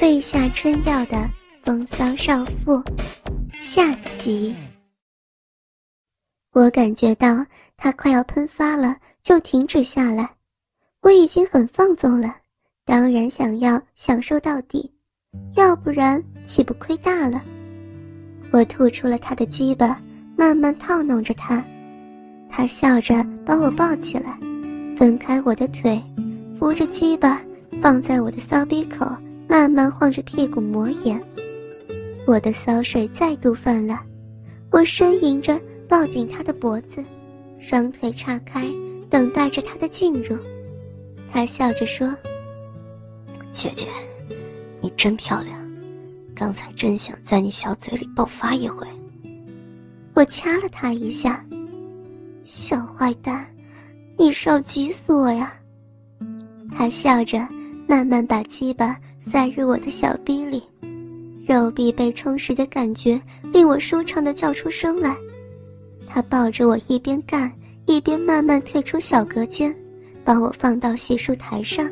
褪下春药的风骚少妇下集。我感觉到他快要喷发了，就停止下来。我已经很放纵了，当然想要享受到底，要不然岂不亏大了？我吐出了他的鸡巴，慢慢套弄着他。他笑着把我抱起来，分开我的腿，扶着鸡巴放在我的骚逼口，慢慢晃着屁股抹眼。我的骚水再度泛滥，我呻吟着抱紧他的脖子，双腿岔开，等待着他的进入。他笑着说：“姐姐，你真漂亮，刚才真想在你小嘴里爆发一回。”我掐了他一下。小坏蛋，你是要急死我呀！他笑着，慢慢把鸡巴塞入我的小逼里，肉壁被充实的感觉令我舒畅的叫出声来。他抱着我一边干，一边慢慢退出小隔间，把我放到洗漱台上。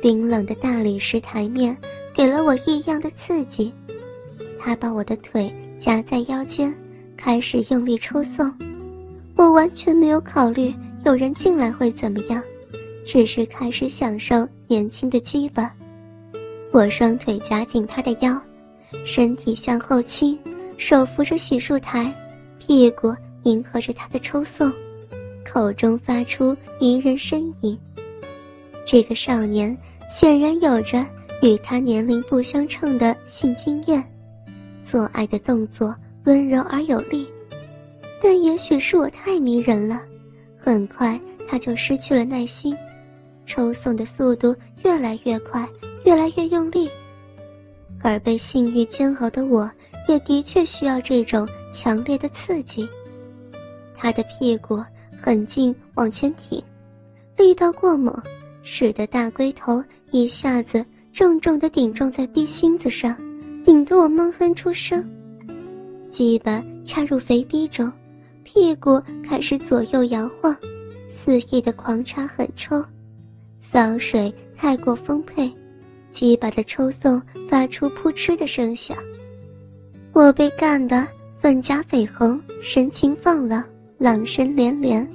冰冷的大理石台面给了我异样的刺激。他把我的腿夹在腰间，开始用力抽送。我完全没有考虑有人进来会怎么样，只是开始享受年轻的鸡巴。我双腿夹紧他的腰，身体向后倾，手扶着洗漱台，屁股迎合着他的抽送，口中发出迷人呻吟。这个少年显然有着与他年龄不相称的性经验，做爱的动作温柔而有力。但也许是我太迷人了，很快他就失去了耐心，抽送的速度越来越快，越来越用力。而被性欲煎熬的我，也的确需要这种强烈的刺激。他的屁股很近往前挺，力道过猛，使得大龟头一下子重重地顶撞在逼心子上，顶得我闷哼出声。鸡巴插入肥逼中。屁股开始左右摇晃，肆意的狂插狠抽，骚水太过丰沛，鸡巴的抽送发出扑哧的声响。我被干得粉颊绯红，神情放浪，浪声连连，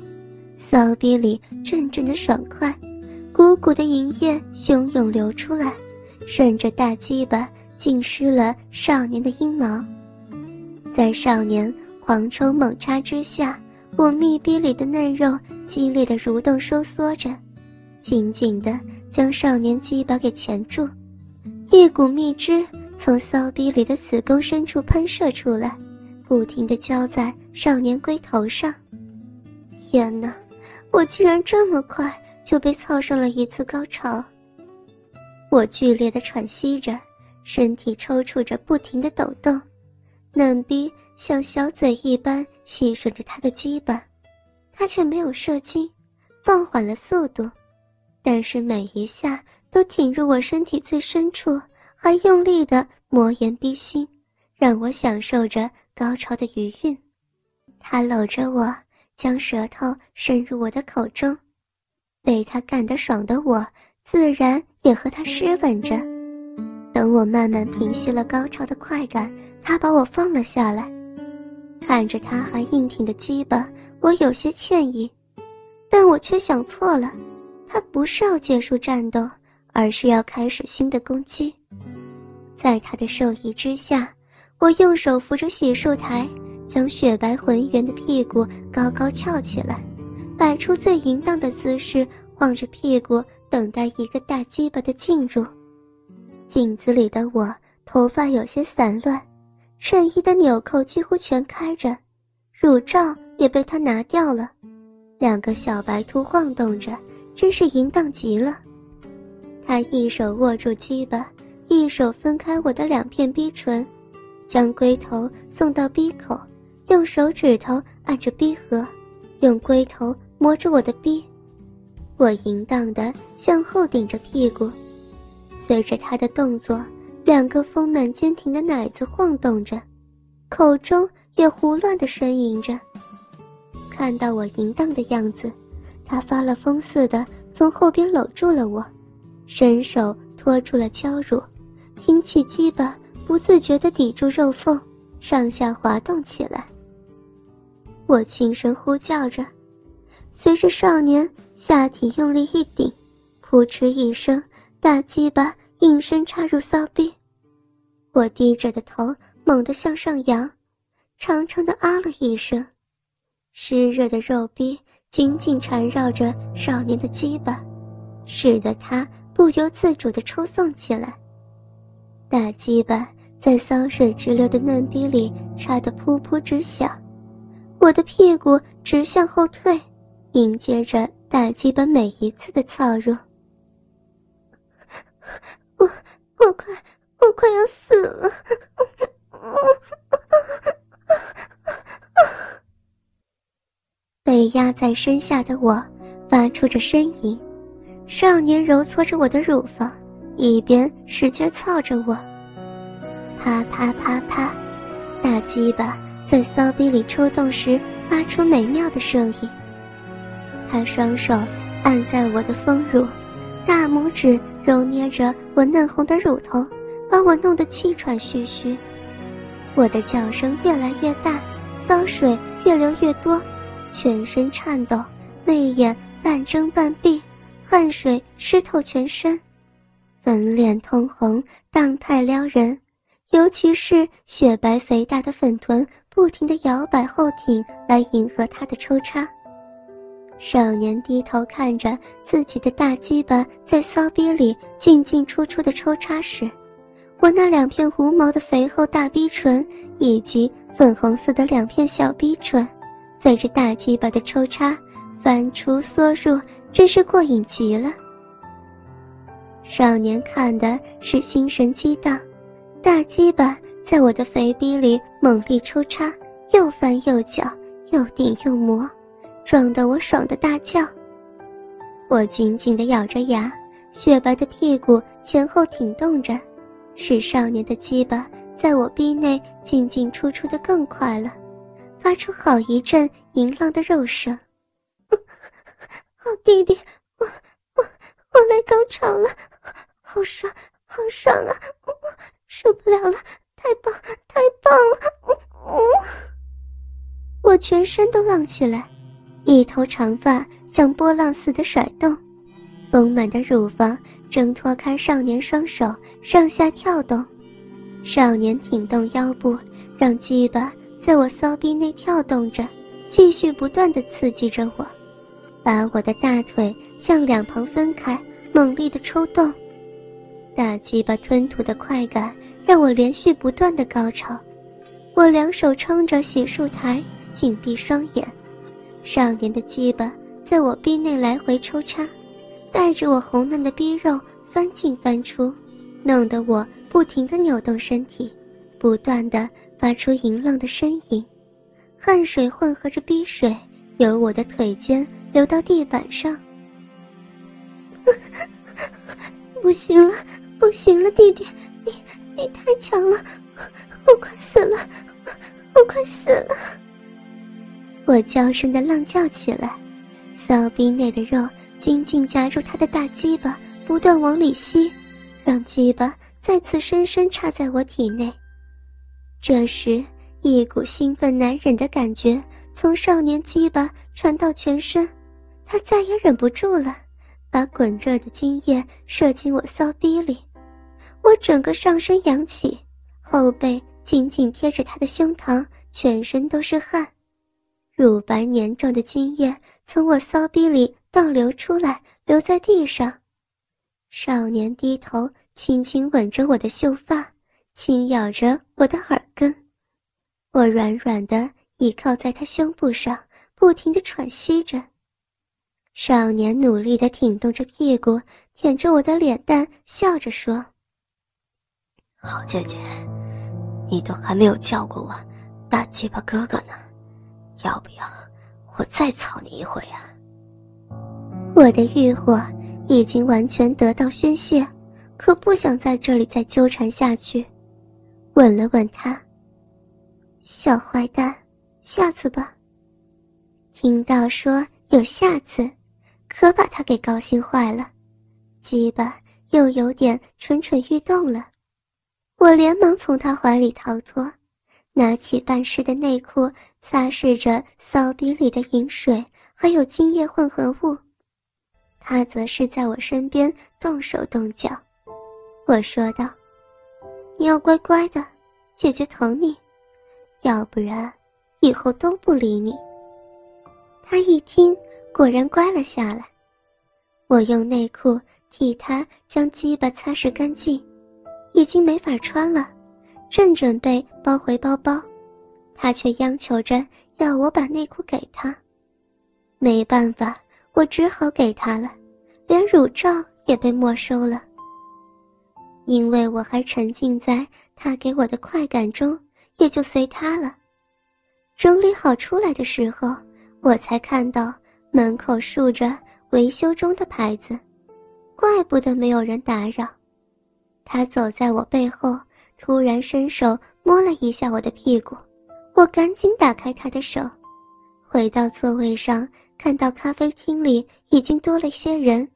骚逼里阵阵的爽快，鼓鼓的银液汹涌流出来，顺着大鸡巴浸湿了少年的阴毛，在少年。狂抽猛插之下，我密闭里的嫩肉激烈的蠕动收缩着，紧紧的将少年鸡巴给钳住，一股蜜汁从骚逼里的子宫深处喷射出来，不停地浇在少年龟头上。天哪，我竟然这么快就被操上了一次高潮！我剧烈地喘息着，身体抽搐着，不停地抖动，嫩逼。像小嘴一般吸吮着他的鸡巴，他却没有射精，放缓了速度，但是每一下都挺入我身体最深处，还用力的磨眼逼心，让我享受着高潮的余韵。他搂着我，将舌头伸入我的口中，被他干得爽的我，自然也和他湿吻着。等我慢慢平息了高潮的快感，他把我放了下来。看着他还硬挺的鸡巴，我有些歉意，但我却想错了，他不是要结束战斗，而是要开始新的攻击。在他的授意之下，我用手扶着洗漱台，将雪白浑圆的屁股高高翘起来，摆出最淫荡的姿势，晃着屁股等待一个大鸡巴的进入。镜子里的我，头发有些散乱。衬衣的纽扣几乎全开着，乳罩也被他拿掉了，两个小白兔晃动着，真是淫荡极了。他一手握住鸡巴，一手分开我的两片逼唇，将龟头送到逼口，用手指头按着逼合，用龟头摸着我的逼。我淫荡的向后顶着屁股，随着他的动作。两个丰满坚挺的奶子晃动着，口中也胡乱地呻吟着。看到我淫荡的样子，他发了疯似的从后边搂住了我，伸手托住了娇乳，挺起鸡巴，不自觉地抵住肉缝，上下滑动起来。我轻声呼叫着，随着少年下体用力一顶，扑哧一声，大鸡巴应声插入骚逼。我低着的头猛地向上扬，长长的啊了一声，湿热的肉壁紧紧缠绕着少年的鸡巴，使得他不由自主地抽送起来。大鸡巴在骚水直流的嫩逼里插得噗噗直响。我的屁股直向后退，迎接着大鸡巴每一次的操入。我我快我快要死了！压在身下的我发出着呻吟，少年揉搓着我的乳房，一边使劲操着我。啪啪啪啪，大鸡巴。在骚逼里抽动时发出美妙的声音。他双手按在我的丰乳，大拇指揉捏着我嫩红的乳头，把我弄得气喘吁吁。我的叫声越来越大，骚水越流越多，全身颤抖，媚眼半睁半闭，汗水湿透全身，粉脸通红，荡态撩人，尤其是雪白肥大的粉臀。不停地摇摆后挺来迎合他的抽插。少年低头看着自己的大鸡巴在骚逼里进进出出的抽插时，我那两片无毛的肥厚大逼唇以及粉红色的两片小逼唇，随着大鸡巴的抽插翻出缩入，真是过瘾极了。少年看的是心神激荡，大鸡巴。在我的肥逼里猛力抽插，又翻又搅，又顶又磨，撞得我爽的大叫。我紧紧地咬着牙，雪白的屁股前后挺动着，使少年的鸡巴在我逼内进进出出的更快了，发出好一阵淫浪的肉声。好弟弟，我我我来高潮了，好爽，好爽啊！受不了了。太棒，太棒了！我全身都浪起来，一头长发像波浪似的甩动，丰满的乳房挣脱开少年双手，上下跳动。少年挺动腰部，让鸡巴在我骚逼内跳动着，继续不断的刺激着我，把我的大腿向两旁分开，猛力的抽动，大鸡巴吞吐的快感。让我连续不断的高潮，我两手撑着洗漱台，紧闭双眼，少年的鸡巴在我逼内来回抽插，带着我红嫩的逼肉翻进翻出，弄得我不停的扭动身体，不断的发出淫浪的呻吟，汗水混合着逼水由我的腿间流到地板上。不行了，不行了，弟弟，你。你太强了，我快死了，我快死了！我娇声的浪叫起来，骚逼内的肉紧紧夹住他的大鸡巴，不断往里吸，让鸡巴再次深深插在我体内。这时，一股兴奋难忍的感觉从少年鸡巴传到全身，他再也忍不住了，把滚热的精液射进我骚逼里。我整个上身扬起，后背紧紧贴着他的胸膛，全身都是汗，乳白黏状的精液从我骚逼里倒流出来，流在地上。少年低头轻轻吻着我的秀发，轻咬着我的耳根，我软软的倚靠在他胸部上，不停的喘息着。少年努力的挺动着屁股，舔着我的脸蛋，笑着说。好姐姐，你都还没有叫过我大鸡巴哥哥呢，要不要我再操你一回啊？我的欲火已经完全得到宣泄，可不想在这里再纠缠下去。吻了吻他，小坏蛋，下次吧。听到说有下次，可把他给高兴坏了，鸡巴又有点蠢蠢欲动了。我连忙从他怀里逃脱，拿起半湿的内裤擦拭着骚逼里的饮水，还有精液混合物。他则是在我身边动手动脚。我说道：“你要乖乖的，姐姐疼你，要不然以后都不理你。”他一听，果然乖了下来。我用内裤替他将鸡巴擦拭干净，已经没法穿了，正准备包回包包，他却央求着要我把内裤给他。没办法，我只好给他了，连乳罩也被没收了。因为我还沉浸在他给我的快感中，也就随他了。整理好出来的时候，我才看到门口竖着。维修中的牌子，怪不得没有人打扰。他走在我背后，突然伸手摸了一下我的屁股，我赶紧打开他的手，回到座位上，看到咖啡厅里已经多了些人。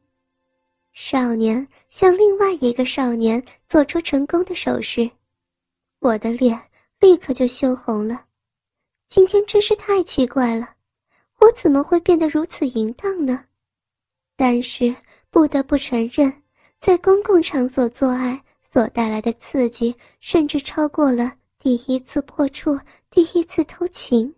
少年向另外一个少年做出成功的手势，我的脸立刻就羞红了。今天真是太奇怪了，我怎么会变得如此淫荡呢？但是不得不承认，在公共场所做爱所带来的刺激，甚至超过了第一次破处、第一次偷情。